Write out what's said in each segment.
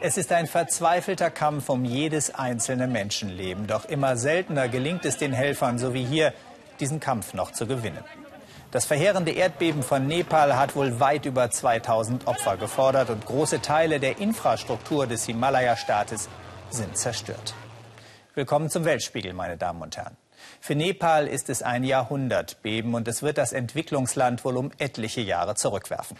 Es ist ein verzweifelter Kampf um jedes einzelne Menschenleben. Doch immer seltener gelingt es den Helfern, so wie hier, diesen Kampf noch zu gewinnen. Das verheerende Erdbeben von Nepal hat wohl weit über 2000 Opfer gefordert und große Teile der Infrastruktur des Himalaya-Staates sind zerstört. Willkommen zum Weltspiegel, meine Damen und Herren. Für Nepal ist es ein Jahrhundertbeben und es wird das Entwicklungsland wohl um etliche Jahre zurückwerfen.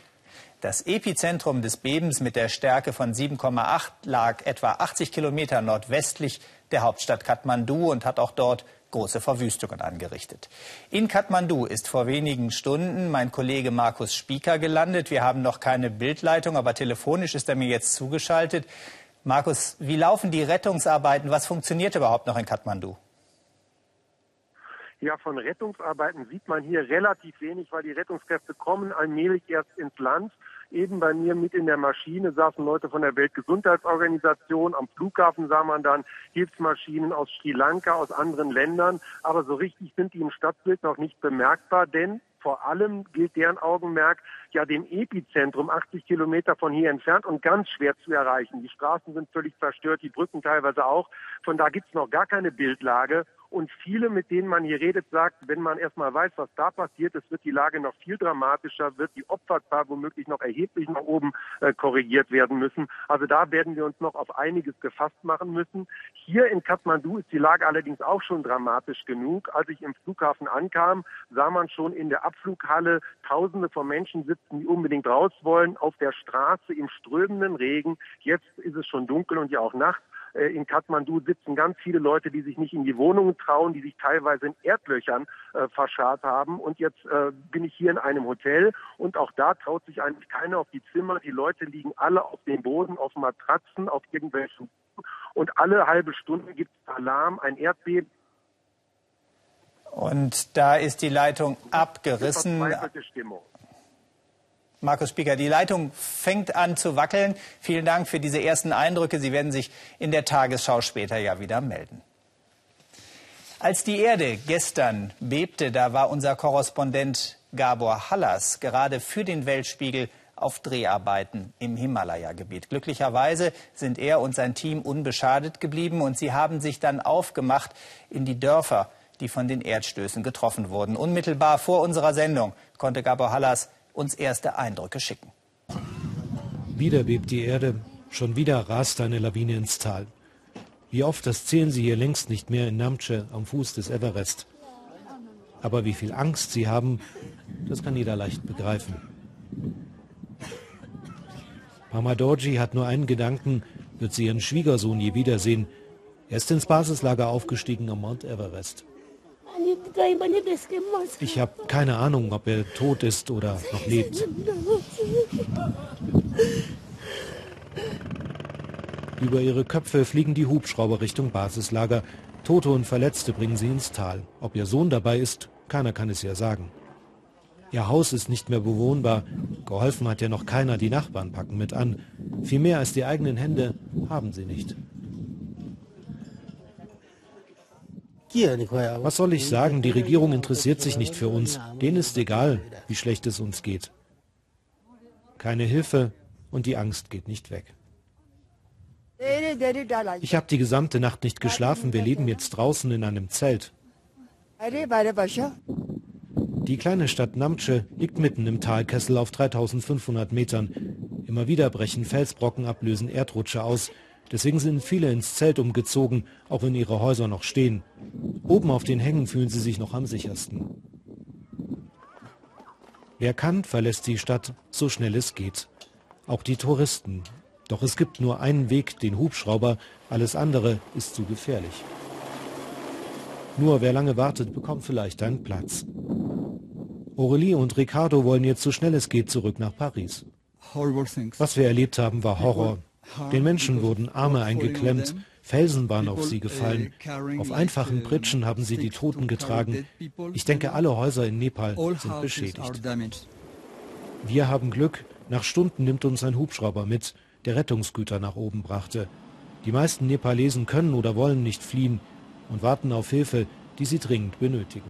Das Epizentrum des Bebens mit der Stärke von 7,8 lag etwa 80 Kilometer nordwestlich der Hauptstadt Kathmandu und hat auch dort große Verwüstungen angerichtet. In Kathmandu ist vor wenigen Stunden mein Kollege Markus Spieker gelandet. Wir haben noch keine Bildleitung, aber telefonisch ist er mir jetzt zugeschaltet. Markus, wie laufen die Rettungsarbeiten? Was funktioniert überhaupt noch in Kathmandu? Ja, von Rettungsarbeiten sieht man hier relativ wenig, weil die Rettungskräfte kommen allmählich erst ins Land. Eben bei mir mit in der Maschine saßen Leute von der Weltgesundheitsorganisation. Am Flughafen sah man dann Hilfsmaschinen aus Sri Lanka, aus anderen Ländern. Aber so richtig sind die im Stadtbild noch nicht bemerkbar, denn vor allem gilt deren Augenmerk ja dem Epizentrum 80 Kilometer von hier entfernt und ganz schwer zu erreichen. Die Straßen sind völlig zerstört, die Brücken teilweise auch. Von da gibt es noch gar keine Bildlage. Und viele, mit denen man hier redet, sagt, wenn man erstmal weiß, was da passiert ist, wird die Lage noch viel dramatischer, wird die Opferzahl womöglich noch erheblich nach oben äh, korrigiert werden müssen. Also da werden wir uns noch auf einiges gefasst machen müssen. Hier in Kathmandu ist die Lage allerdings auch schon dramatisch genug. Als ich im Flughafen ankam, sah man schon in der Abflughalle Tausende von Menschen sitzen, die unbedingt raus wollen, auf der Straße im strömenden Regen. Jetzt ist es schon dunkel und ja auch nachts. Äh, in Kathmandu sitzen ganz viele Leute, die sich nicht in die Wohnungen trauen, die sich teilweise in Erdlöchern äh, verscharrt haben. Und jetzt äh, bin ich hier in einem Hotel und auch da traut sich eigentlich keiner auf die Zimmer. Die Leute liegen alle auf dem Boden, auf Matratzen, auf irgendwelchen und alle halbe Stunde gibt es Alarm, ein Erdbeben. Und da ist die Leitung abgerissen. Stimmung. Markus Spieker, die Leitung fängt an zu wackeln. Vielen Dank für diese ersten Eindrücke. Sie werden sich in der Tagesschau später ja wieder melden. Als die Erde gestern bebte, da war unser Korrespondent Gabor Hallas gerade für den Weltspiegel auf Dreharbeiten im Himalaya-Gebiet. Glücklicherweise sind er und sein Team unbeschadet geblieben und sie haben sich dann aufgemacht in die Dörfer, die von den Erdstößen getroffen wurden. Unmittelbar vor unserer Sendung konnte Gabor Hallas uns erste Eindrücke schicken. Wieder bebt die Erde, schon wieder rast eine Lawine ins Tal. Wie oft, das zählen sie hier längst nicht mehr in Namche am Fuß des Everest. Aber wie viel Angst sie haben, das kann jeder leicht begreifen. Pamadorji hat nur einen Gedanken, wird sie ihren Schwiegersohn je wiedersehen. Er ist ins Basislager aufgestiegen am Mount Everest. Ich habe keine Ahnung, ob er tot ist oder noch lebt. Über ihre Köpfe fliegen die Hubschrauber Richtung Basislager. Tote und Verletzte bringen sie ins Tal. Ob ihr Sohn dabei ist, keiner kann es ja sagen. Ihr Haus ist nicht mehr bewohnbar. Geholfen hat ja noch keiner, die Nachbarn packen mit an. Viel mehr als die eigenen Hände haben sie nicht. Was soll ich sagen? Die Regierung interessiert sich nicht für uns. Denen ist egal, wie schlecht es uns geht. Keine Hilfe und die Angst geht nicht weg. Ich habe die gesamte Nacht nicht geschlafen. Wir leben jetzt draußen in einem Zelt. Die kleine Stadt Namche liegt mitten im Talkessel auf 3500 Metern. Immer wieder brechen Felsbrocken ab, lösen Erdrutsche aus. Deswegen sind viele ins Zelt umgezogen, auch wenn ihre Häuser noch stehen. Oben auf den Hängen fühlen sie sich noch am sichersten. Wer kann, verlässt die Stadt so schnell es geht. Auch die Touristen. Doch es gibt nur einen Weg, den Hubschrauber, alles andere ist zu gefährlich. Nur wer lange wartet, bekommt vielleicht einen Platz. Aurelie und Ricardo wollen jetzt so schnell es geht zurück nach Paris. Was wir erlebt haben, war Horror. Den Menschen wurden Arme eingeklemmt, Felsen waren auf sie gefallen. Auf einfachen Pritschen haben sie die Toten getragen. Ich denke, alle Häuser in Nepal sind beschädigt. Wir haben Glück. Nach Stunden nimmt uns ein Hubschrauber mit, der Rettungsgüter nach oben brachte. Die meisten Nepalesen können oder wollen nicht fliehen und warten auf Hilfe, die sie dringend benötigen.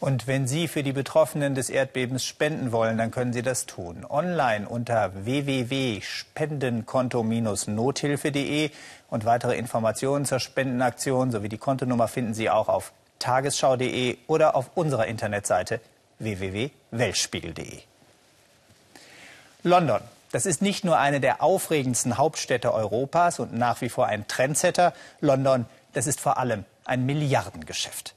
Und wenn Sie für die Betroffenen des Erdbebens spenden wollen, dann können Sie das tun. Online unter www.spendenkonto-nothilfe.de und weitere Informationen zur Spendenaktion sowie die Kontonummer finden Sie auch auf tagesschau.de oder auf unserer Internetseite www.weltspiegel.de. London. Das ist nicht nur eine der aufregendsten Hauptstädte Europas und nach wie vor ein Trendsetter. London, das ist vor allem ein Milliardengeschäft.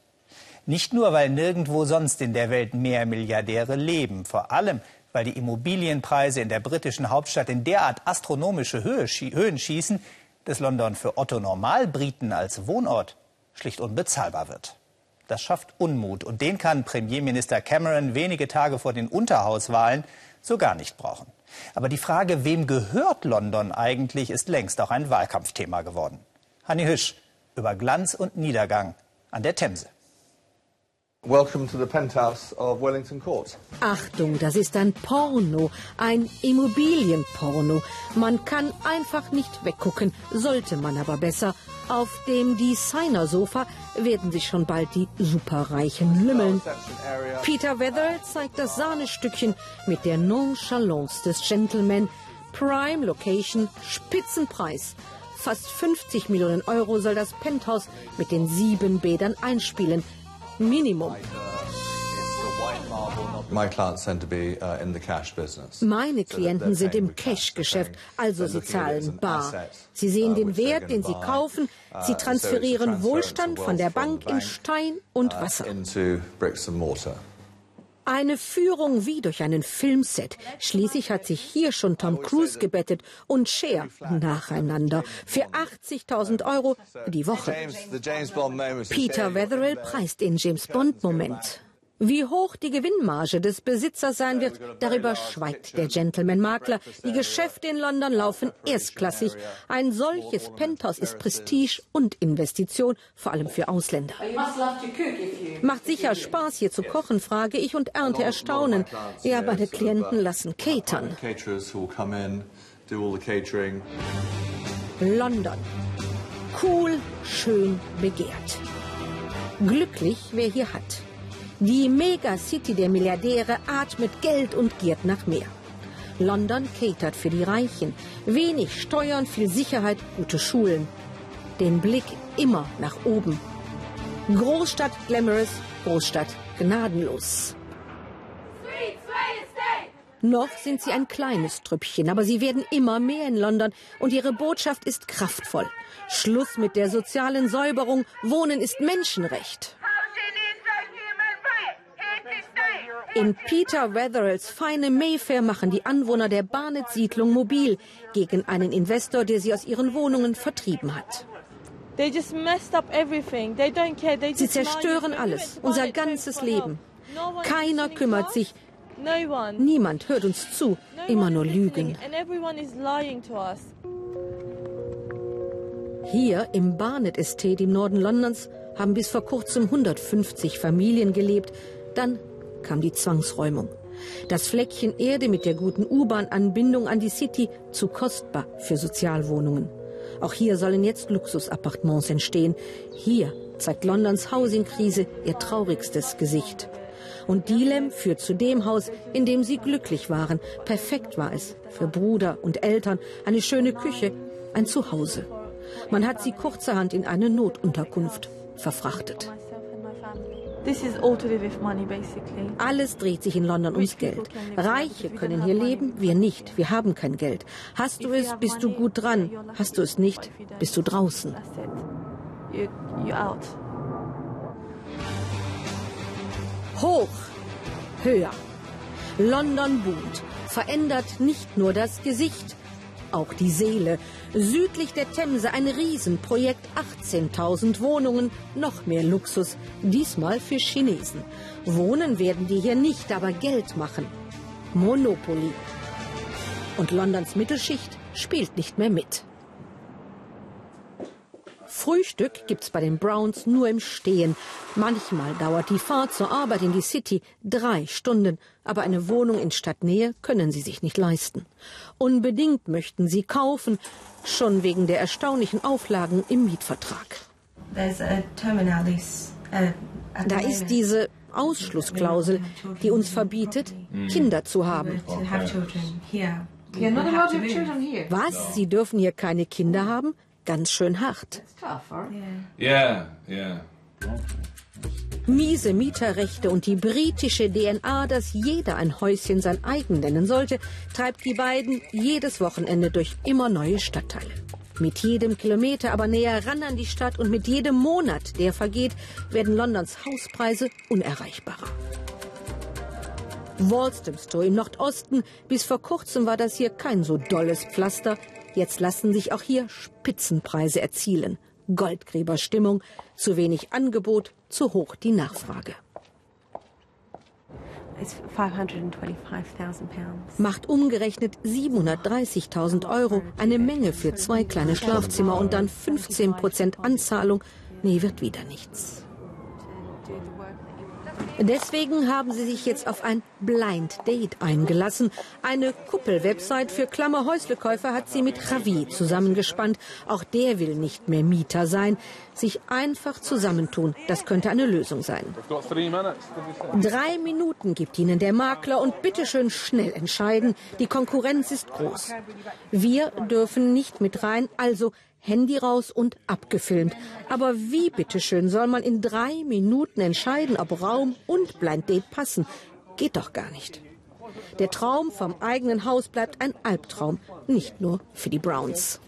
Nicht nur, weil nirgendwo sonst in der Welt mehr Milliardäre leben, vor allem, weil die Immobilienpreise in der britischen Hauptstadt in derart astronomische Höhe, Höhen schießen, dass London für Otto Normalbriten als Wohnort schlicht unbezahlbar wird. Das schafft Unmut und den kann Premierminister Cameron wenige Tage vor den Unterhauswahlen so gar nicht brauchen. Aber die Frage, wem gehört London eigentlich, ist längst auch ein Wahlkampfthema geworden. Hanni Hüsch über Glanz und Niedergang an der Themse. Welcome to the penthouse of Wellington Court. Achtung, das ist ein Porno, ein Immobilienporno. Man kann einfach nicht weggucken, sollte man aber besser. Auf dem Designer-Sofa werden sich schon bald die Superreichen lümmeln. Peter Weatherall zeigt das Sahnestückchen mit der Nonchalance des Gentleman. Prime Location, Spitzenpreis. Fast 50 Millionen Euro soll das Penthouse mit den sieben Bädern einspielen. Minimum. Uh, Meine Klienten sind im Cash-Geschäft, also sie zahlen bar. Sie sehen uh, den Wert, den sie kaufen. Uh, sie transferieren Wohlstand von der Bank in Stein und Wasser. Eine Führung wie durch einen Filmset. Schließlich hat sich hier schon Tom Cruise gebettet und Cher nacheinander für 80.000 Euro die Woche. Peter Wetherill preist den James Bond-Moment. Wie hoch die Gewinnmarge des Besitzers sein wird, darüber schweigt der Gentleman-Makler. Die Geschäfte in London laufen erstklassig. Ein solches Penthouse ist Prestige und Investition, vor allem für Ausländer. Macht sicher Spaß, hier zu kochen, frage ich und ernte Erstaunen. Ja, meine Klienten lassen catern. London. Cool, schön, begehrt. Glücklich, wer hier hat. Die Megacity der Milliardäre atmet Geld und giert nach mehr. London catert für die Reichen. Wenig Steuern, viel Sicherheit, gute Schulen. Den Blick immer nach oben. Großstadt glamorous, Großstadt gnadenlos. Noch sind sie ein kleines Trüppchen, aber sie werden immer mehr in London und ihre Botschaft ist kraftvoll. Schluss mit der sozialen Säuberung, Wohnen ist Menschenrecht. In Peter Wetherells feine Mayfair machen die Anwohner der Barnet-Siedlung mobil gegen einen Investor, der sie aus ihren Wohnungen vertrieben hat. Sie zerstören alles, unser ganzes Leben. Keiner kümmert sich. Niemand hört uns zu, immer nur Lügen. Hier im Barnet Estate im Norden Londons haben bis vor kurzem 150 Familien gelebt. Dann kam die Zwangsräumung. Das Fleckchen Erde mit der guten U-Bahn-Anbindung an die City zu kostbar für Sozialwohnungen. Auch hier sollen jetzt Luxusappartements entstehen. Hier zeigt Londons Housing-Krise ihr traurigstes Gesicht. Und Dilem führt zu dem Haus, in dem sie glücklich waren. Perfekt war es. Für Bruder und Eltern eine schöne Küche, ein Zuhause. Man hat sie kurzerhand in eine Notunterkunft verfrachtet. Alles dreht sich in London ums Geld. Reiche können hier leben, wir nicht. Wir haben kein Geld. Hast du es, bist du gut dran. Hast du es nicht, bist du draußen. Hoch, höher. London boomt, verändert nicht nur das Gesicht, auch die Seele. Südlich der Themse ein Riesenprojekt, 18.000 Wohnungen, noch mehr Luxus, diesmal für Chinesen. Wohnen werden die hier nicht, aber Geld machen. Monopoly. Und Londons Mittelschicht spielt nicht mehr mit. Frühstück gibt's bei den Browns nur im Stehen. Manchmal dauert die Fahrt zur Arbeit in die City drei Stunden, aber eine Wohnung in Stadtnähe können sie sich nicht leisten. Unbedingt möchten sie kaufen, schon wegen der erstaunlichen Auflagen im Mietvertrag. Da ist diese Ausschlussklausel, die uns verbietet, Kinder zu haben. Was? Sie dürfen hier keine Kinder haben? Ganz schön hart. Yeah, yeah. Miese Mieterrechte und die britische DNA, dass jeder ein Häuschen sein eigen nennen sollte, treibt die beiden jedes Wochenende durch immer neue Stadtteile. Mit jedem Kilometer aber näher ran an die Stadt und mit jedem Monat, der vergeht, werden Londons Hauspreise unerreichbarer. Walthamstow im Nordosten, bis vor kurzem war das hier kein so dolles Pflaster. Jetzt lassen sich auch hier Spitzenpreise erzielen. Goldgräberstimmung, zu wenig Angebot, zu hoch die Nachfrage. Macht umgerechnet 730.000 Euro, eine Menge für zwei kleine Schlafzimmer und dann 15 Prozent Anzahlung. Nee, wird wieder nichts. Deswegen haben sie sich jetzt auf ein Blind Date eingelassen. Eine Kuppel-Website für Klammerhäuslekäufer hat sie mit Javi zusammengespannt. Auch der will nicht mehr Mieter sein. Sich einfach zusammentun, das könnte eine Lösung sein. Drei Minuten gibt ihnen der Makler und bitteschön schnell entscheiden. Die Konkurrenz ist groß. Wir dürfen nicht mit rein, also Handy raus und abgefilmt. Aber wie bitteschön soll man in drei Minuten entscheiden, ob Raum und Blind Date passen? Geht doch gar nicht. Der Traum vom eigenen Haus bleibt ein Albtraum, nicht nur für die Browns.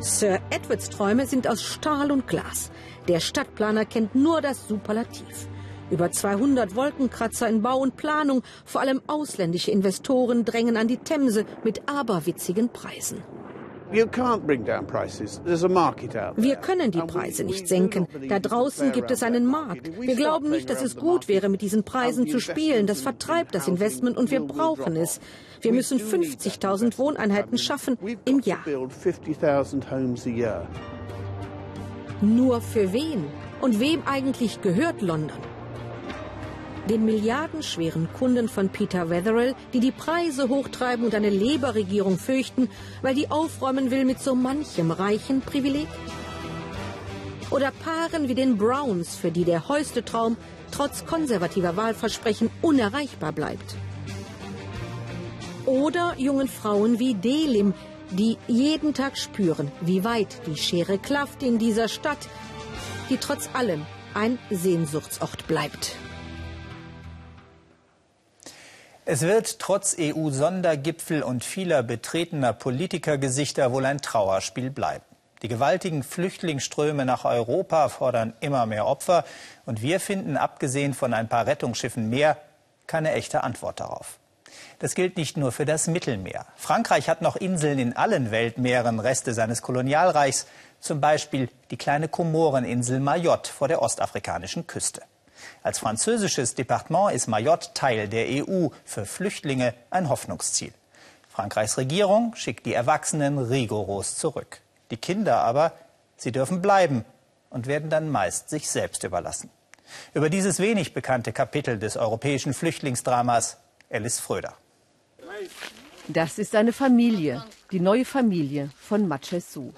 Sir Edwards Träume sind aus Stahl und Glas. Der Stadtplaner kennt nur das Superlativ. Über 200 Wolkenkratzer in Bau und Planung, vor allem ausländische Investoren drängen an die Themse mit aberwitzigen Preisen. Wir können die Preise nicht senken. Da draußen gibt es einen Markt. Wir glauben nicht, dass es gut wäre, mit diesen Preisen zu spielen. Das vertreibt das Investment und wir brauchen es. Wir müssen 50.000 Wohneinheiten schaffen im Jahr. Nur für wen? Und wem eigentlich gehört London? Den milliardenschweren Kunden von Peter Wetherell, die die Preise hochtreiben und eine Labour-Regierung fürchten, weil die aufräumen will mit so manchem reichen Privileg? Oder Paaren wie den Browns, für die der heuste Traum trotz konservativer Wahlversprechen unerreichbar bleibt? Oder jungen Frauen wie Delim, die jeden Tag spüren, wie weit die Schere klafft in dieser Stadt, die trotz allem ein Sehnsuchtsort bleibt. Es wird trotz EU-Sondergipfel und vieler betretener Politikergesichter wohl ein Trauerspiel bleiben. Die gewaltigen Flüchtlingsströme nach Europa fordern immer mehr Opfer und wir finden, abgesehen von ein paar Rettungsschiffen mehr, keine echte Antwort darauf. Das gilt nicht nur für das Mittelmeer. Frankreich hat noch Inseln in allen Weltmeeren, Reste seines Kolonialreichs, zum Beispiel die kleine Komoreninsel Mayotte vor der ostafrikanischen Küste. Als französisches Departement ist Mayotte Teil der EU, für Flüchtlinge ein Hoffnungsziel. Frankreichs Regierung schickt die Erwachsenen rigoros zurück. Die Kinder aber, sie dürfen bleiben und werden dann meist sich selbst überlassen. Über dieses wenig bekannte Kapitel des europäischen Flüchtlingsdramas Alice Fröder. Das ist eine Familie, die neue Familie von Machesu.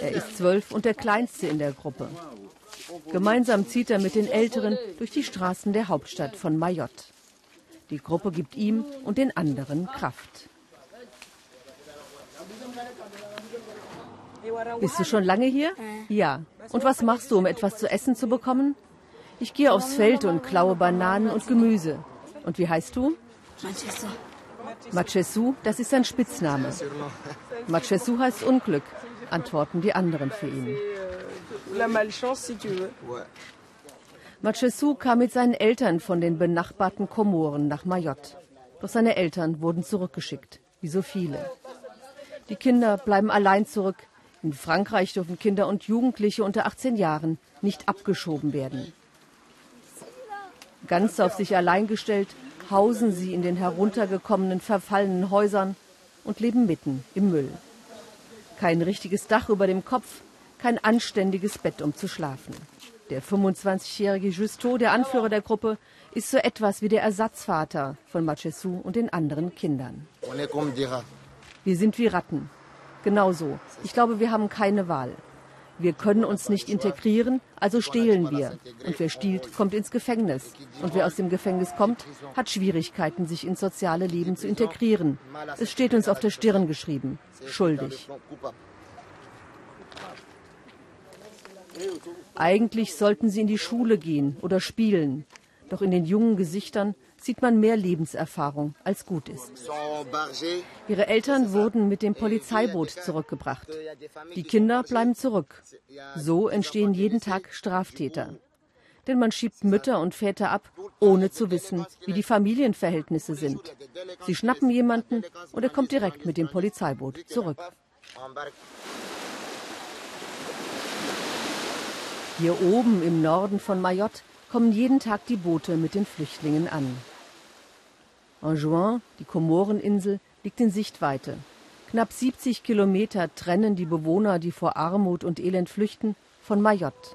Er ist zwölf und der kleinste in der Gruppe. Gemeinsam zieht er mit den Älteren durch die Straßen der Hauptstadt von Mayotte. Die Gruppe gibt ihm und den anderen Kraft. Bist du schon lange hier? Ja. Und was machst du, um etwas zu essen zu bekommen? Ich gehe aufs Feld und klaue Bananen und Gemüse. Und wie heißt du? Machesu, das ist sein Spitzname. Machesu heißt Unglück, antworten die anderen für ihn. Machesu kam mit seinen Eltern von den benachbarten Komoren nach Mayotte. Doch seine Eltern wurden zurückgeschickt, wie so viele. Die Kinder bleiben allein zurück. In Frankreich dürfen Kinder und Jugendliche unter 18 Jahren nicht abgeschoben werden. Ganz auf sich allein gestellt, hausen sie in den heruntergekommenen, verfallenen Häusern und leben mitten im Müll. Kein richtiges Dach über dem Kopf, kein anständiges Bett, um zu schlafen. Der 25-jährige Justo, der Anführer der Gruppe, ist so etwas wie der Ersatzvater von Machesu und den anderen Kindern. Wir sind wie Ratten. Genauso. Ich glaube, wir haben keine Wahl. Wir können uns nicht integrieren, also stehlen wir. Und wer stiehlt, kommt ins Gefängnis. Und wer aus dem Gefängnis kommt, hat Schwierigkeiten, sich ins soziale Leben zu integrieren. Es steht uns auf der Stirn geschrieben. Schuldig. Eigentlich sollten sie in die Schule gehen oder spielen. Doch in den jungen Gesichtern sieht man mehr Lebenserfahrung, als gut ist. Ihre Eltern wurden mit dem Polizeiboot zurückgebracht. Die Kinder bleiben zurück. So entstehen jeden Tag Straftäter. Denn man schiebt Mütter und Väter ab, ohne zu wissen, wie die Familienverhältnisse sind. Sie schnappen jemanden und er kommt direkt mit dem Polizeiboot zurück. Hier oben im Norden von Mayotte kommen jeden Tag die Boote mit den Flüchtlingen an. Anjouan, die Komoreninsel, liegt in Sichtweite. Knapp 70 Kilometer trennen die Bewohner, die vor Armut und Elend flüchten, von Mayotte.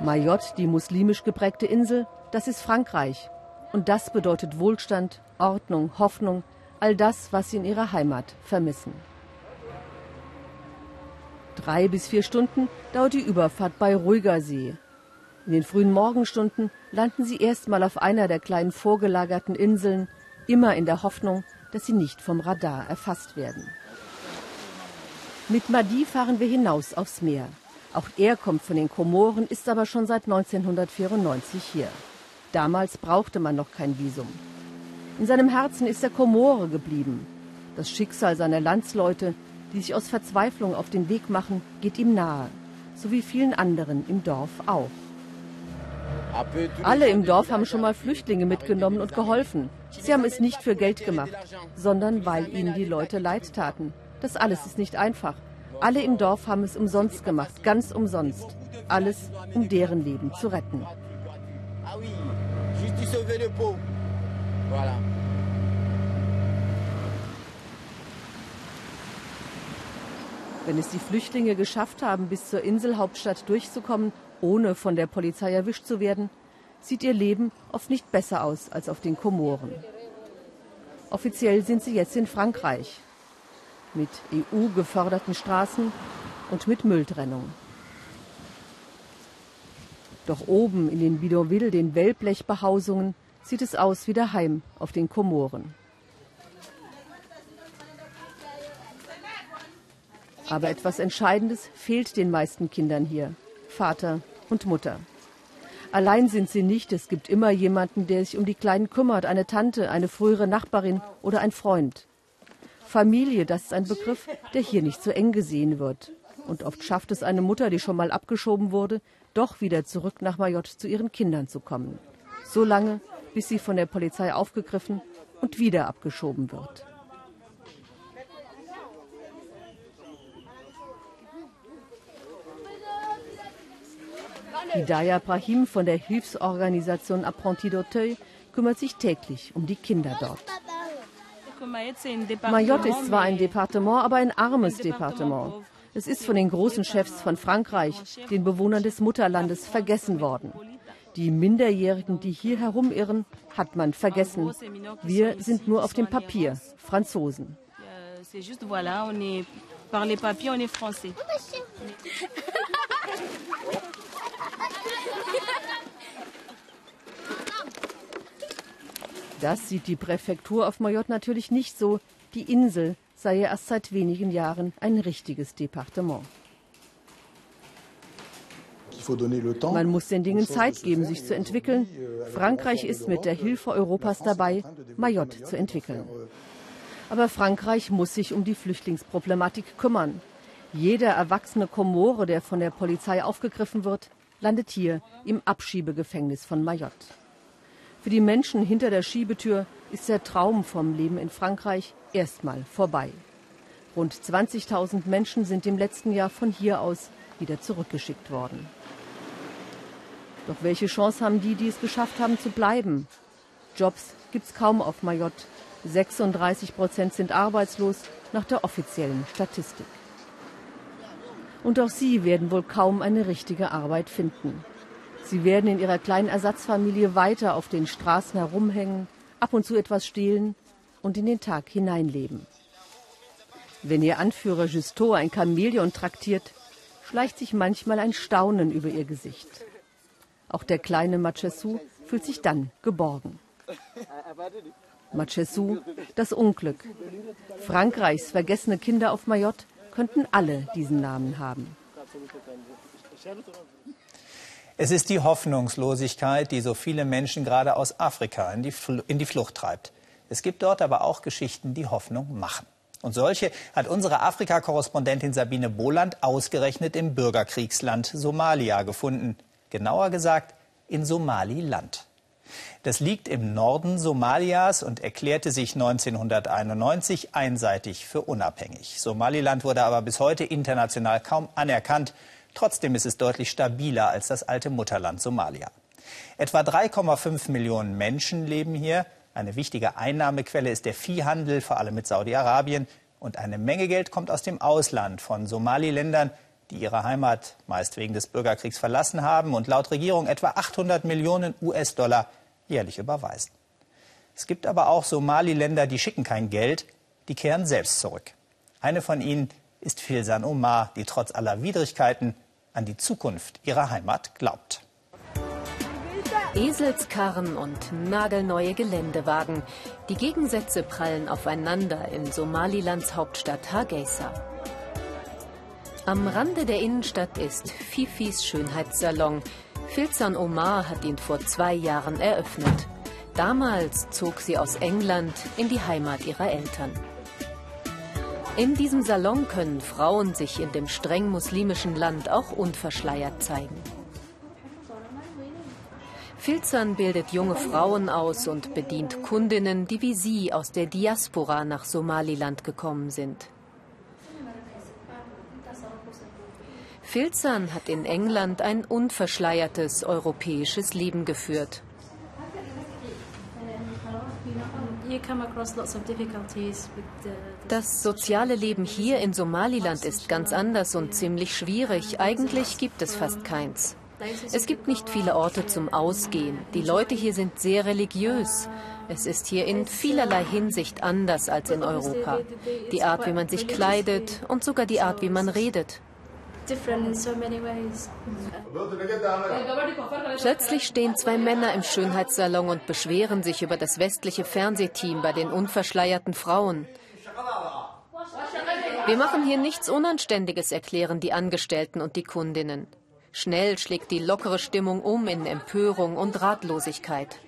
Mayotte, die muslimisch geprägte Insel, das ist Frankreich. Und das bedeutet Wohlstand, Ordnung, Hoffnung, all das, was sie in ihrer Heimat vermissen. Drei bis vier Stunden dauert die Überfahrt bei ruhiger See. In den frühen Morgenstunden landen sie erstmal auf einer der kleinen vorgelagerten Inseln, immer in der Hoffnung, dass sie nicht vom Radar erfasst werden. Mit Madi fahren wir hinaus aufs Meer. Auch er kommt von den Komoren, ist aber schon seit 1994 hier. Damals brauchte man noch kein Visum. In seinem Herzen ist er Komore geblieben. Das Schicksal seiner Landsleute, die sich aus Verzweiflung auf den Weg machen, geht ihm nahe, so wie vielen anderen im Dorf auch. Alle im Dorf haben schon mal Flüchtlinge mitgenommen und geholfen. Sie haben es nicht für Geld gemacht, sondern weil ihnen die Leute leid taten. Das alles ist nicht einfach. Alle im Dorf haben es umsonst gemacht, ganz umsonst. Alles, um deren Leben zu retten. Wenn es die Flüchtlinge geschafft haben, bis zur Inselhauptstadt durchzukommen, ohne von der Polizei erwischt zu werden, sieht ihr Leben oft nicht besser aus als auf den Komoren. Offiziell sind sie jetzt in Frankreich mit EU-geförderten Straßen und mit Mülltrennung. Doch oben in den Bidonville, den Wellblechbehausungen, sieht es aus wie daheim auf den Komoren. Aber etwas Entscheidendes fehlt den meisten Kindern hier. Vater und Mutter. Allein sind sie nicht, es gibt immer jemanden, der sich um die Kleinen kümmert, eine Tante, eine frühere Nachbarin oder ein Freund. Familie, das ist ein Begriff, der hier nicht so eng gesehen wird. Und oft schafft es eine Mutter, die schon mal abgeschoben wurde, doch wieder zurück nach Mayotte zu ihren Kindern zu kommen. So lange, bis sie von der Polizei aufgegriffen und wieder abgeschoben wird. Hidaya Brahim von der Hilfsorganisation Apprenti d'Auteuil kümmert sich täglich um die Kinder dort. Mayotte ist zwar ein Departement, aber ein armes Departement. Es ist von den großen Chefs von Frankreich, den Bewohnern des Mutterlandes, vergessen worden. Die Minderjährigen, die hier herumirren, hat man vergessen. Wir sind nur auf dem Papier Franzosen. Par les papiers, on est français. Das sieht die Präfektur auf Mayotte natürlich nicht so. Die Insel sei ja erst seit wenigen Jahren ein richtiges Departement. Man muss den Dingen Zeit geben, sich zu entwickeln. Frankreich ist mit der Hilfe Europas dabei, Mayotte zu entwickeln. Aber Frankreich muss sich um die Flüchtlingsproblematik kümmern. Jeder erwachsene Komore, der von der Polizei aufgegriffen wird, landet hier im Abschiebegefängnis von Mayotte. Für die Menschen hinter der Schiebetür ist der Traum vom Leben in Frankreich erstmal vorbei. Rund 20.000 Menschen sind im letzten Jahr von hier aus wieder zurückgeschickt worden. Doch welche Chance haben die, die es geschafft haben zu bleiben? Jobs gibt es kaum auf Mayotte. 36 Prozent sind arbeitslos nach der offiziellen Statistik. Und auch sie werden wohl kaum eine richtige Arbeit finden. Sie werden in ihrer kleinen Ersatzfamilie weiter auf den Straßen herumhängen, ab und zu etwas stehlen und in den Tag hineinleben. Wenn ihr Anführer Justo ein Chamäleon traktiert, schleicht sich manchmal ein Staunen über ihr Gesicht. Auch der kleine Machesu fühlt sich dann geborgen. Machesu, das Unglück. Frankreichs vergessene Kinder auf Mayotte könnten alle diesen Namen haben. Es ist die Hoffnungslosigkeit, die so viele Menschen gerade aus Afrika in die, in die Flucht treibt. Es gibt dort aber auch Geschichten, die Hoffnung machen. Und solche hat unsere Afrika-Korrespondentin Sabine Boland ausgerechnet im Bürgerkriegsland Somalia gefunden. Genauer gesagt in Somaliland. Das liegt im Norden Somalias und erklärte sich 1991 einseitig für unabhängig. Somaliland wurde aber bis heute international kaum anerkannt. Trotzdem ist es deutlich stabiler als das alte Mutterland Somalia. Etwa 3,5 Millionen Menschen leben hier. Eine wichtige Einnahmequelle ist der Viehhandel, vor allem mit Saudi-Arabien. Und eine Menge Geld kommt aus dem Ausland, von Somaliländern, die ihre Heimat meist wegen des Bürgerkriegs verlassen haben und laut Regierung etwa 800 Millionen US-Dollar jährlich überweisen. Es gibt aber auch Somaliländer, die schicken kein Geld, die kehren selbst zurück. Eine von ihnen ist Filsan Omar, die trotz aller Widrigkeiten an die Zukunft ihrer Heimat glaubt. Eselskarren und nagelneue Geländewagen. Die Gegensätze prallen aufeinander in Somalilands Hauptstadt Hargeisa. Am Rande der Innenstadt ist Fifis Schönheitssalon. Filzan Omar hat ihn vor zwei Jahren eröffnet. Damals zog sie aus England in die Heimat ihrer Eltern. In diesem Salon können Frauen sich in dem streng muslimischen Land auch unverschleiert zeigen. Filzan bildet junge Frauen aus und bedient Kundinnen, die wie sie aus der Diaspora nach Somaliland gekommen sind. Filzan hat in England ein unverschleiertes europäisches Leben geführt. Das soziale Leben hier in Somaliland ist ganz anders und ziemlich schwierig. Eigentlich gibt es fast keins. Es gibt nicht viele Orte zum Ausgehen. Die Leute hier sind sehr religiös. Es ist hier in vielerlei Hinsicht anders als in Europa. Die Art, wie man sich kleidet und sogar die Art, wie man redet. Plötzlich stehen zwei Männer im Schönheitssalon und beschweren sich über das westliche Fernsehteam bei den unverschleierten Frauen. Wir machen hier nichts Unanständiges, erklären die Angestellten und die Kundinnen. Schnell schlägt die lockere Stimmung um in Empörung und Ratlosigkeit.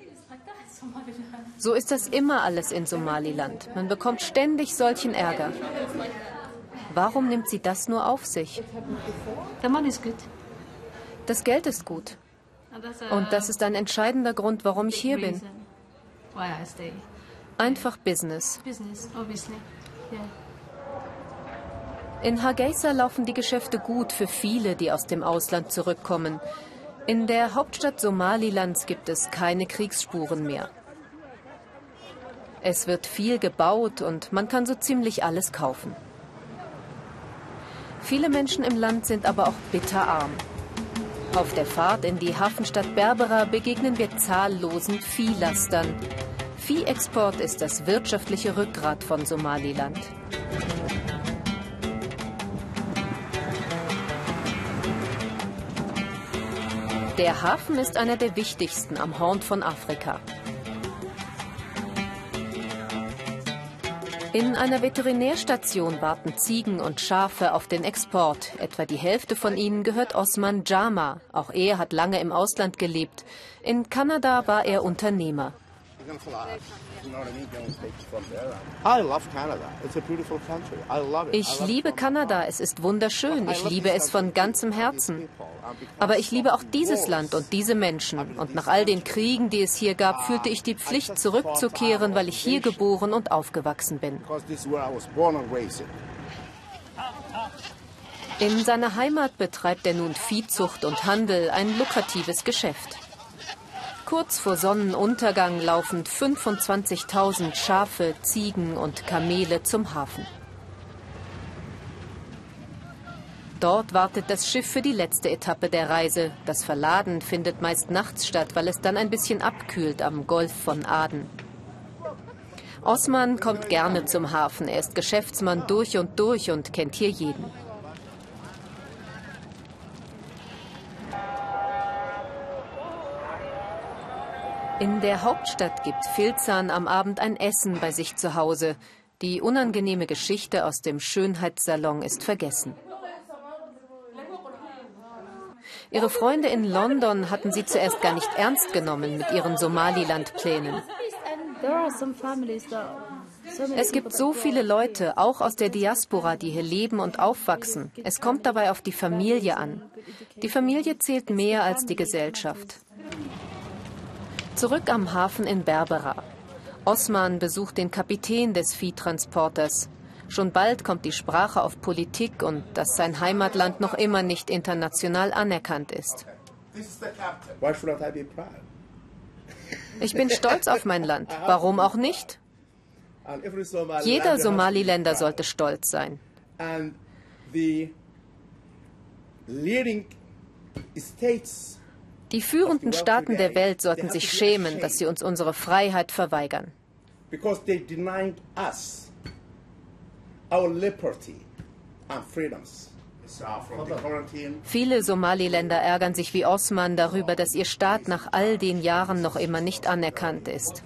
So ist das immer alles in Somaliland. Man bekommt ständig solchen Ärger. Warum nimmt sie das nur auf sich? Das Geld ist gut. Und das ist ein entscheidender Grund, warum ich hier bin. Einfach Business. In Hargeisa laufen die Geschäfte gut für viele, die aus dem Ausland zurückkommen. In der Hauptstadt Somalilands gibt es keine Kriegsspuren mehr. Es wird viel gebaut und man kann so ziemlich alles kaufen. Viele Menschen im Land sind aber auch bitterarm. Auf der Fahrt in die Hafenstadt Berbera begegnen wir zahllosen Viehlastern. Viehexport ist das wirtschaftliche Rückgrat von Somaliland. Der Hafen ist einer der wichtigsten am Horn von Afrika. In einer Veterinärstation warten Ziegen und Schafe auf den Export. Etwa die Hälfte von ihnen gehört Osman Jama. Auch er hat lange im Ausland gelebt. In Kanada war er Unternehmer. Ich liebe Kanada, es ist wunderschön, ich liebe es von ganzem Herzen. Aber ich liebe auch dieses Land und diese Menschen. Und nach all den Kriegen, die es hier gab, fühlte ich die Pflicht, zurückzukehren, weil ich hier geboren und aufgewachsen bin. In seiner Heimat betreibt er nun Viehzucht und Handel, ein lukratives Geschäft. Kurz vor Sonnenuntergang laufen 25.000 Schafe, Ziegen und Kamele zum Hafen. Dort wartet das Schiff für die letzte Etappe der Reise. Das Verladen findet meist nachts statt, weil es dann ein bisschen abkühlt am Golf von Aden. Osman kommt gerne zum Hafen. Er ist Geschäftsmann durch und durch und kennt hier jeden. In der Hauptstadt gibt Filzan am Abend ein Essen bei sich zu Hause. Die unangenehme Geschichte aus dem Schönheitssalon ist vergessen. Ihre Freunde in London hatten sie zuerst gar nicht ernst genommen mit ihren Somaliland-Plänen. Es gibt so viele Leute, auch aus der Diaspora, die hier leben und aufwachsen. Es kommt dabei auf die Familie an. Die Familie zählt mehr als die Gesellschaft. Zurück am Hafen in Berbera. Osman besucht den Kapitän des Viehtransporters. Schon bald kommt die Sprache auf Politik und dass sein Heimatland noch immer nicht international anerkannt ist. Ich bin stolz auf mein Land. Warum auch nicht? Jeder Somaliländer sollte stolz sein. Die führenden Staaten der Welt sollten sich schämen, dass sie uns unsere Freiheit verweigern. Viele Somaliländer ärgern sich wie Osman darüber, dass ihr Staat nach all den Jahren noch immer nicht anerkannt ist.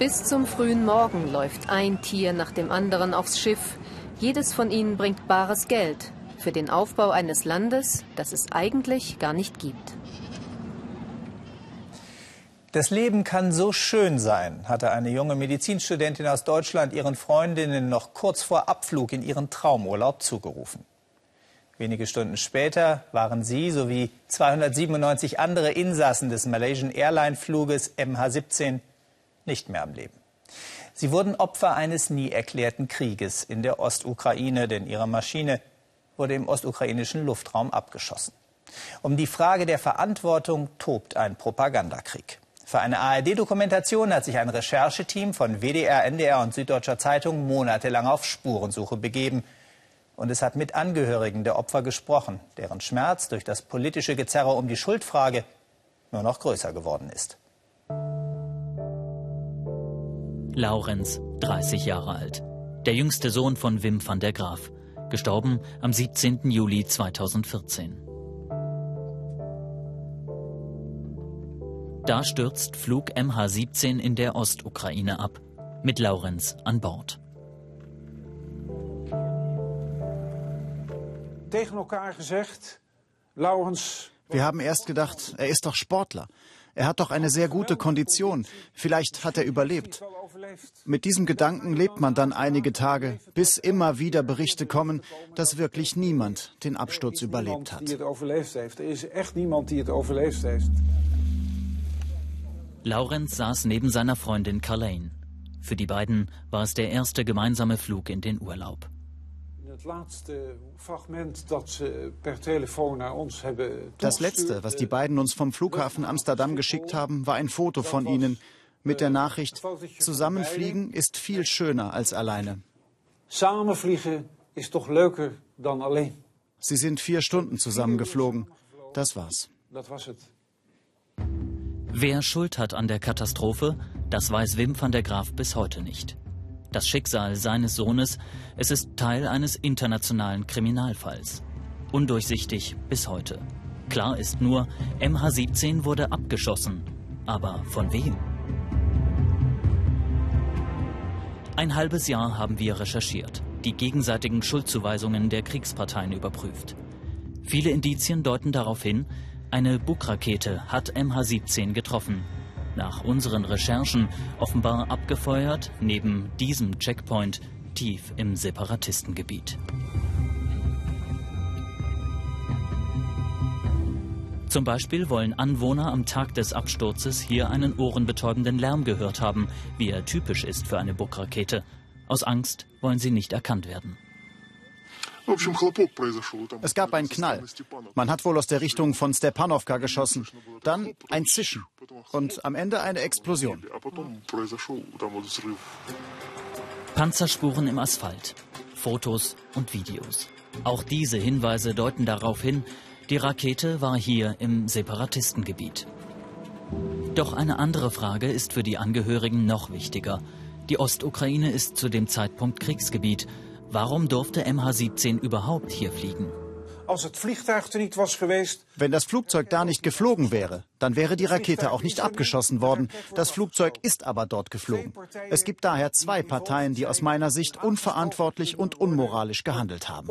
Bis zum frühen Morgen läuft ein Tier nach dem anderen aufs Schiff. Jedes von ihnen bringt bares Geld für den Aufbau eines Landes, das es eigentlich gar nicht gibt. Das Leben kann so schön sein, hatte eine junge Medizinstudentin aus Deutschland ihren Freundinnen noch kurz vor Abflug in ihren Traumurlaub zugerufen. Wenige Stunden später waren sie sowie 297 andere Insassen des Malaysian Airline Fluges MH17 nicht mehr am Leben. Sie wurden Opfer eines nie erklärten Krieges in der Ostukraine, denn ihre Maschine wurde im ostukrainischen Luftraum abgeschossen. Um die Frage der Verantwortung tobt ein Propagandakrieg. Für eine ARD-Dokumentation hat sich ein Rechercheteam von WDR, NDR und Süddeutscher Zeitung monatelang auf Spurensuche begeben. Und es hat mit Angehörigen der Opfer gesprochen, deren Schmerz durch das politische Gezerre um die Schuldfrage nur noch größer geworden ist. Laurenz, 30 Jahre alt. Der jüngste Sohn von Wim van der Graaf gestorben am 17. Juli 2014. Da stürzt Flug MH17 in der Ostukraine ab, mit Laurenz an Bord. Wir haben erst gedacht, er ist doch Sportler. Er hat doch eine sehr gute Kondition. Vielleicht hat er überlebt. Mit diesem Gedanken lebt man dann einige Tage, bis immer wieder Berichte kommen, dass wirklich niemand den Absturz überlebt hat. Laurenz saß neben seiner Freundin Carlane. Für die beiden war es der erste gemeinsame Flug in den Urlaub. Das letzte, was die beiden uns vom Flughafen Amsterdam geschickt haben, war ein Foto von ihnen, mit der Nachricht, zusammenfliegen ist viel schöner als alleine. Samenvliegen ist doch leuker dan alleen. Sie sind vier Stunden zusammengeflogen. Das war's. Wer Schuld hat an der Katastrophe, das weiß Wim van der Graaf bis heute nicht. Das Schicksal seines Sohnes, es ist Teil eines internationalen Kriminalfalls. Undurchsichtig bis heute. Klar ist nur, MH17 wurde abgeschossen. Aber von wem? Ein halbes Jahr haben wir recherchiert, die gegenseitigen Schuldzuweisungen der Kriegsparteien überprüft. Viele Indizien deuten darauf hin, eine Bug-Rakete hat MH17 getroffen. Nach unseren Recherchen offenbar abgefeuert neben diesem Checkpoint tief im Separatistengebiet. Zum Beispiel wollen Anwohner am Tag des Absturzes hier einen ohrenbetäubenden Lärm gehört haben, wie er typisch ist für eine Buckrakete. Aus Angst wollen sie nicht erkannt werden. Es gab einen Knall. Man hat wohl aus der Richtung von Stepanovka geschossen. Dann ein Zischen und am Ende eine Explosion. Panzerspuren im Asphalt, Fotos und Videos. Auch diese Hinweise deuten darauf hin, die Rakete war hier im Separatistengebiet. Doch eine andere Frage ist für die Angehörigen noch wichtiger. Die Ostukraine ist zu dem Zeitpunkt Kriegsgebiet. Warum durfte MH17 überhaupt hier fliegen? Wenn das Flugzeug da nicht geflogen wäre, dann wäre die Rakete auch nicht abgeschossen worden. Das Flugzeug ist aber dort geflogen. Es gibt daher zwei Parteien, die aus meiner Sicht unverantwortlich und unmoralisch gehandelt haben.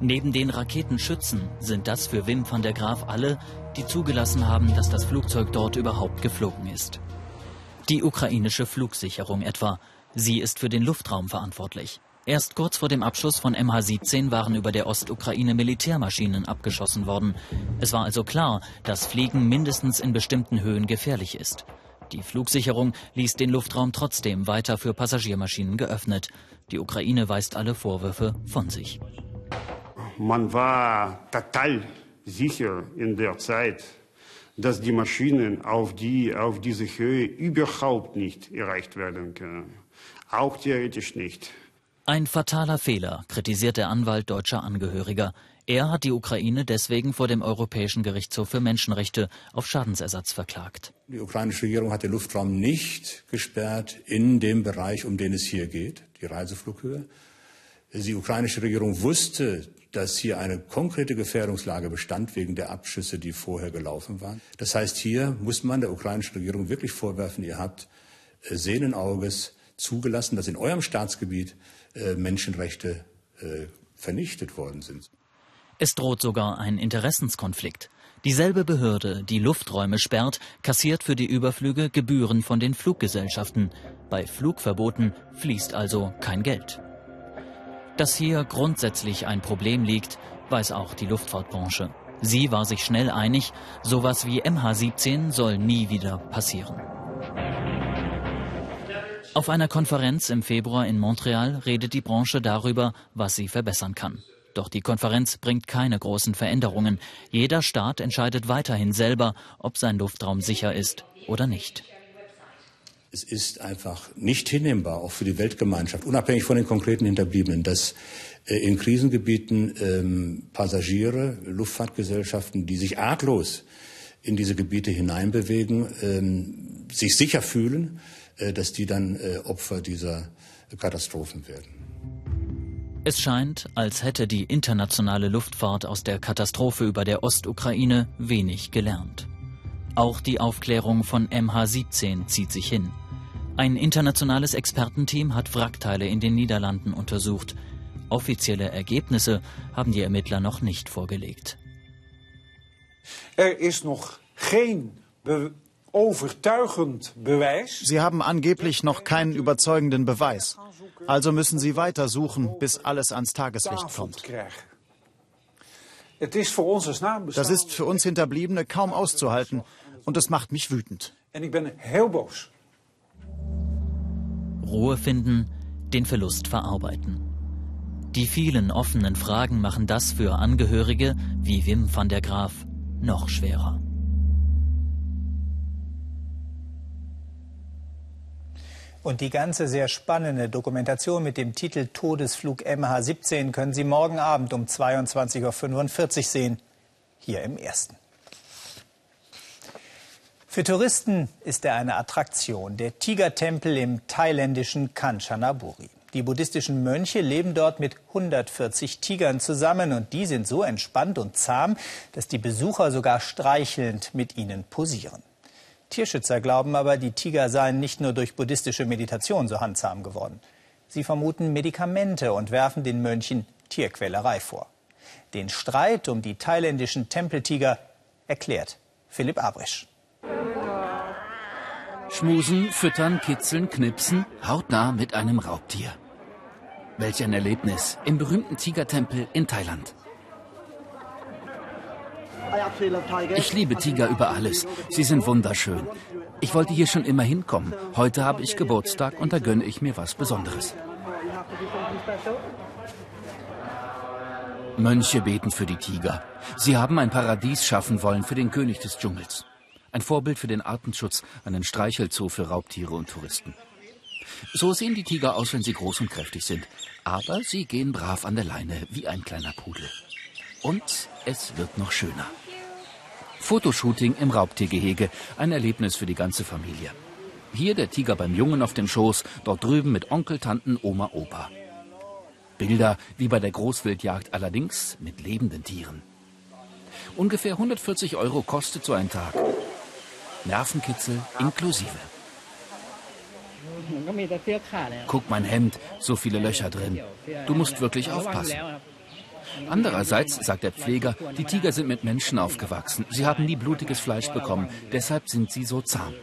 Neben den Raketenschützen sind das für Wim van der Graaf alle, die zugelassen haben, dass das Flugzeug dort überhaupt geflogen ist. Die ukrainische Flugsicherung etwa. Sie ist für den Luftraum verantwortlich. Erst kurz vor dem Abschuss von MH17 waren über der Ostukraine Militärmaschinen abgeschossen worden. Es war also klar, dass Fliegen mindestens in bestimmten Höhen gefährlich ist. Die Flugsicherung ließ den Luftraum trotzdem weiter für Passagiermaschinen geöffnet. Die Ukraine weist alle Vorwürfe von sich. Man war total sicher in der Zeit, dass die Maschinen auf, die, auf diese Höhe überhaupt nicht erreicht werden können. Auch theoretisch nicht. Ein fataler Fehler, kritisiert der Anwalt deutscher Angehöriger. Er hat die Ukraine deswegen vor dem Europäischen Gerichtshof für Menschenrechte auf Schadensersatz verklagt. Die ukrainische Regierung hat den Luftraum nicht gesperrt in dem Bereich, um den es hier geht, die Reiseflughöhe. Die ukrainische Regierung wusste, dass hier eine konkrete Gefährdungslage bestand wegen der Abschüsse, die vorher gelaufen waren. Das heißt, hier muss man der ukrainischen Regierung wirklich vorwerfen, ihr habt äh, sehenden Auges zugelassen, dass in eurem Staatsgebiet äh, Menschenrechte äh, vernichtet worden sind. Es droht sogar ein Interessenskonflikt. Dieselbe Behörde, die Lufträume sperrt, kassiert für die Überflüge Gebühren von den Fluggesellschaften. Bei Flugverboten fließt also kein Geld. Dass hier grundsätzlich ein Problem liegt, weiß auch die Luftfahrtbranche. Sie war sich schnell einig, sowas wie MH17 soll nie wieder passieren. Auf einer Konferenz im Februar in Montreal redet die Branche darüber, was sie verbessern kann. Doch die Konferenz bringt keine großen Veränderungen. Jeder Staat entscheidet weiterhin selber, ob sein Luftraum sicher ist oder nicht. Es ist einfach nicht hinnehmbar, auch für die Weltgemeinschaft, unabhängig von den konkreten Hinterbliebenen, dass äh, in Krisengebieten ähm, Passagiere, Luftfahrtgesellschaften, die sich arglos in diese Gebiete hineinbewegen, ähm, sich sicher fühlen, äh, dass die dann äh, Opfer dieser Katastrophen werden. Es scheint, als hätte die internationale Luftfahrt aus der Katastrophe über der Ostukraine wenig gelernt. Auch die Aufklärung von MH17 zieht sich hin. Ein internationales Expertenteam hat Wrackteile in den Niederlanden untersucht. Offizielle Ergebnisse haben die Ermittler noch nicht vorgelegt. Er ist noch geen overtuigend Beweis. Sie haben angeblich noch keinen überzeugenden Beweis. Also müssen Sie weiter suchen, bis alles ans Tageslicht kommt. Das ist für uns Hinterbliebene kaum auszuhalten und es macht mich wütend. Ruhe finden, den Verlust verarbeiten. Die vielen offenen Fragen machen das für Angehörige wie Wim van der Graaf noch schwerer. Und die ganze sehr spannende Dokumentation mit dem Titel Todesflug MH17 können Sie morgen Abend um 22.45 Uhr sehen, hier im Ersten. Für Touristen ist er eine Attraktion, der Tigertempel im thailändischen Kanchanaburi. Die buddhistischen Mönche leben dort mit 140 Tigern zusammen und die sind so entspannt und zahm, dass die Besucher sogar streichelnd mit ihnen posieren. Tierschützer glauben aber, die Tiger seien nicht nur durch buddhistische Meditation so handsam geworden. Sie vermuten Medikamente und werfen den Mönchen Tierquälerei vor. Den Streit um die thailändischen Tempeltiger erklärt Philipp Abrisch. Schmusen, füttern, kitzeln, knipsen, hautnah mit einem Raubtier. Welch ein Erlebnis im berühmten Tigertempel in Thailand. Ich liebe Tiger über alles. Sie sind wunderschön. Ich wollte hier schon immer hinkommen. Heute habe ich Geburtstag und da gönne ich mir was Besonderes. Mönche beten für die Tiger. Sie haben ein Paradies schaffen wollen für den König des Dschungels. Ein Vorbild für den Artenschutz, einen Streichelzoo für Raubtiere und Touristen. So sehen die Tiger aus, wenn sie groß und kräftig sind. Aber sie gehen brav an der Leine wie ein kleiner Pudel. Und es wird noch schöner. Fotoshooting im Raubtiergehege, ein Erlebnis für die ganze Familie. Hier der Tiger beim Jungen auf dem Schoß, dort drüben mit Onkel, Tanten, Oma, Opa. Bilder wie bei der Großwildjagd, allerdings mit lebenden Tieren. Ungefähr 140 Euro kostet so ein Tag. Nervenkitzel inklusive. Guck mein Hemd, so viele Löcher drin. Du musst wirklich aufpassen. Andererseits, sagt der Pfleger, die Tiger sind mit Menschen aufgewachsen. Sie haben nie blutiges Fleisch bekommen. Deshalb sind sie so zahm.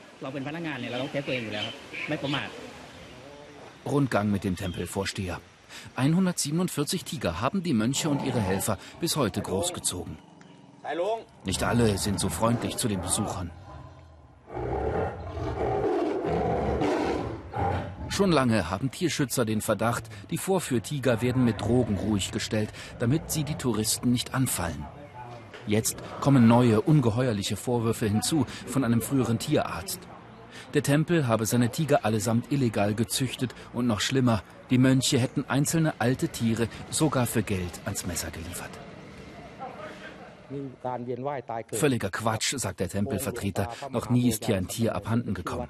Rundgang mit dem Tempelvorsteher. 147 Tiger haben die Mönche und ihre Helfer bis heute großgezogen. Nicht alle sind so freundlich zu den Besuchern. Schon lange haben Tierschützer den Verdacht, die Vorführtiger werden mit Drogen ruhig gestellt, damit sie die Touristen nicht anfallen. Jetzt kommen neue, ungeheuerliche Vorwürfe hinzu von einem früheren Tierarzt. Der Tempel habe seine Tiger allesamt illegal gezüchtet und noch schlimmer, die Mönche hätten einzelne alte Tiere sogar für Geld ans Messer geliefert. Völliger Quatsch, sagt der Tempelvertreter. Noch nie ist hier ein Tier abhanden gekommen.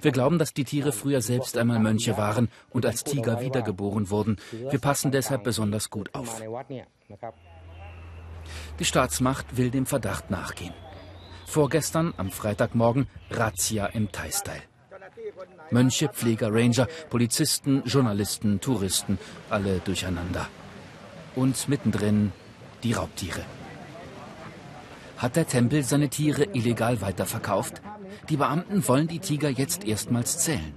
Wir glauben, dass die Tiere früher selbst einmal Mönche waren und als Tiger wiedergeboren wurden. Wir passen deshalb besonders gut auf. Die Staatsmacht will dem Verdacht nachgehen. Vorgestern, am Freitagmorgen, Razzia im Thai-Style. Mönche, Pfleger, Ranger, Polizisten, Journalisten, Touristen, alle durcheinander. Und mittendrin die Raubtiere. Hat der Tempel seine Tiere illegal weiterverkauft? Die Beamten wollen die Tiger jetzt erstmals zählen.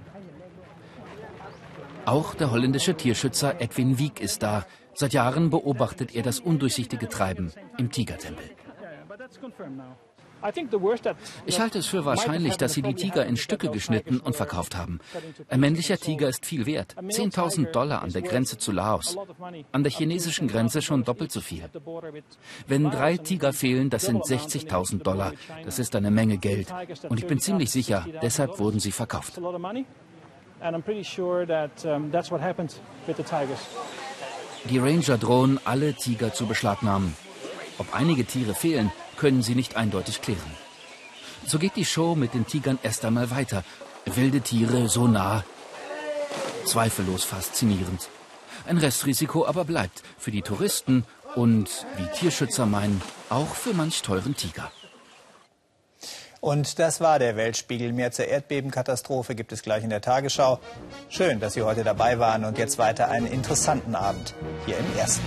Auch der holländische Tierschützer Edwin Wieck ist da. Seit Jahren beobachtet er das undurchsichtige Treiben im Tigertempel. Ich halte es für wahrscheinlich, dass sie die Tiger in Stücke geschnitten und verkauft haben. Ein männlicher Tiger ist viel wert. 10.000 Dollar an der Grenze zu Laos. An der chinesischen Grenze schon doppelt so viel. Wenn drei Tiger fehlen, das sind 60.000 Dollar. Das ist eine Menge Geld. Und ich bin ziemlich sicher, deshalb wurden sie verkauft. Die Ranger drohen, alle Tiger zu beschlagnahmen. Ob einige Tiere fehlen, können sie nicht eindeutig klären. So geht die Show mit den Tigern erst einmal weiter. Wilde Tiere so nah. Zweifellos faszinierend. Ein Restrisiko aber bleibt für die Touristen und, wie Tierschützer meinen, auch für manch teuren Tiger. Und das war der Weltspiegel. Mehr zur Erdbebenkatastrophe gibt es gleich in der Tagesschau. Schön, dass Sie heute dabei waren und jetzt weiter einen interessanten Abend hier im Ersten.